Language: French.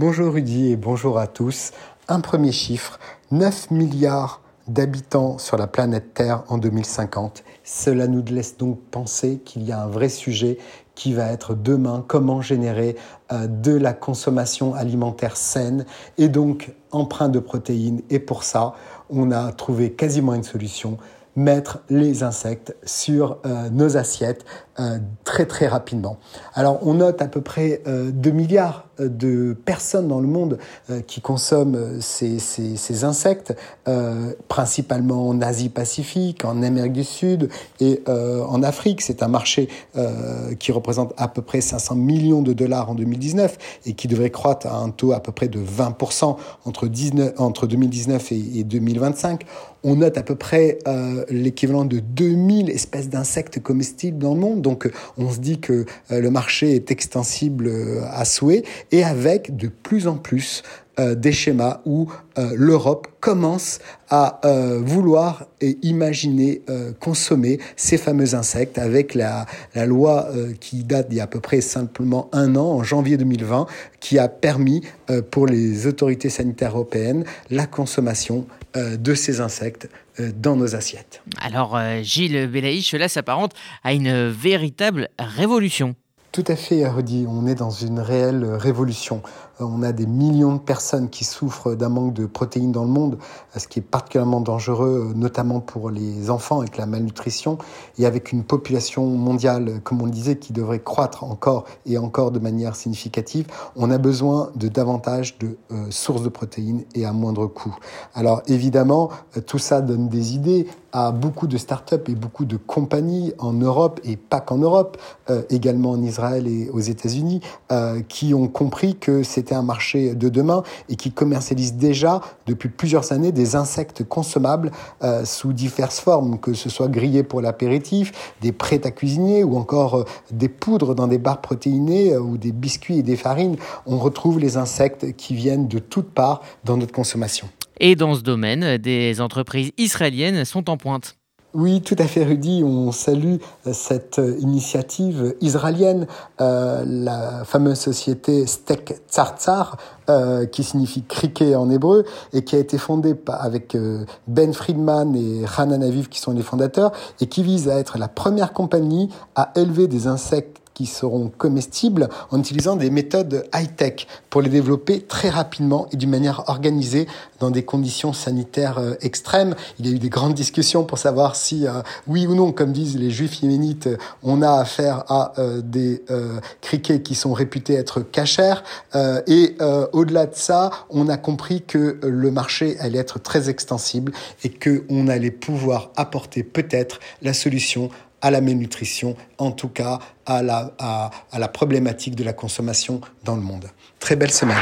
Bonjour Rudy et bonjour à tous. Un premier chiffre, 9 milliards d'habitants sur la planète Terre en 2050. Cela nous laisse donc penser qu'il y a un vrai sujet qui va être demain comment générer euh, de la consommation alimentaire saine et donc empreinte de protéines. Et pour ça, on a trouvé quasiment une solution mettre les insectes sur euh, nos assiettes euh, très très rapidement. Alors on note à peu près 2 milliards de personnes dans le monde euh, qui consomment ces, insectes, euh, principalement en Asie-Pacifique, en Amérique du Sud et euh, en Afrique. C'est un marché qui représente à peu près 500 millions de dollars en 2019 et qui devrait croître à un taux à peu près de 20% entre, 19, entre 2019 et, et 2025 on note à peu près euh, l'équivalent de 2000 espèces d'insectes comestibles dans le monde. Donc on se dit que euh, le marché est extensible à souhait et avec de plus en plus euh, des schémas où euh, l'Europe commence à euh, vouloir et imaginer consommer ces fameux insectes avec la, la loi qui date d'il y a à peu près simplement un an, en janvier 2020, qui a permis pour les autorités sanitaires européennes la consommation de ces insectes dans nos assiettes. Alors Gilles Belaïch, cela s'apparente à une véritable révolution. Tout à fait, Rudy. On est dans une réelle révolution. On a des millions de personnes qui souffrent d'un manque de protéines dans le monde, ce qui est particulièrement dangereux, notamment pour les enfants avec la malnutrition, et avec une population mondiale, comme on le disait, qui devrait croître encore et encore de manière significative. On a besoin de davantage de euh, sources de protéines et à moindre coût. Alors évidemment, euh, tout ça donne des idées à beaucoup de startups et beaucoup de compagnies en Europe et pas qu'en Europe, euh, également en Israël et aux États-Unis, qui ont compris que c'est un marché de demain et qui commercialise déjà depuis plusieurs années des insectes consommables euh, sous diverses formes, que ce soit grillés pour l'apéritif, des prêts à cuisiner ou encore euh, des poudres dans des barres protéinées euh, ou des biscuits et des farines. On retrouve les insectes qui viennent de toutes parts dans notre consommation. Et dans ce domaine, des entreprises israéliennes sont en pointe. Oui, tout à fait, Rudy. On salue euh, cette euh, initiative israélienne, euh, la fameuse société Stek Tsar qui signifie criquet en hébreu, et qui a été fondée avec Ben Friedman et Hanan Aviv, qui sont les fondateurs, et qui vise à être la première compagnie à élever des insectes qui seront comestibles en utilisant des méthodes high-tech pour les développer très rapidement et d'une manière organisée dans des conditions sanitaires euh, extrêmes. Il y a eu des grandes discussions pour savoir si, euh, oui ou non, comme disent les juifs yéménites, on a affaire à euh, des criquets qui sont réputés être cachers. et au-delà de ça, on a compris que le marché allait être très extensible et que on allait pouvoir apporter peut-être la solution à la malnutrition, en tout cas à la, à, à la problématique de la consommation dans le monde. Très belle semaine.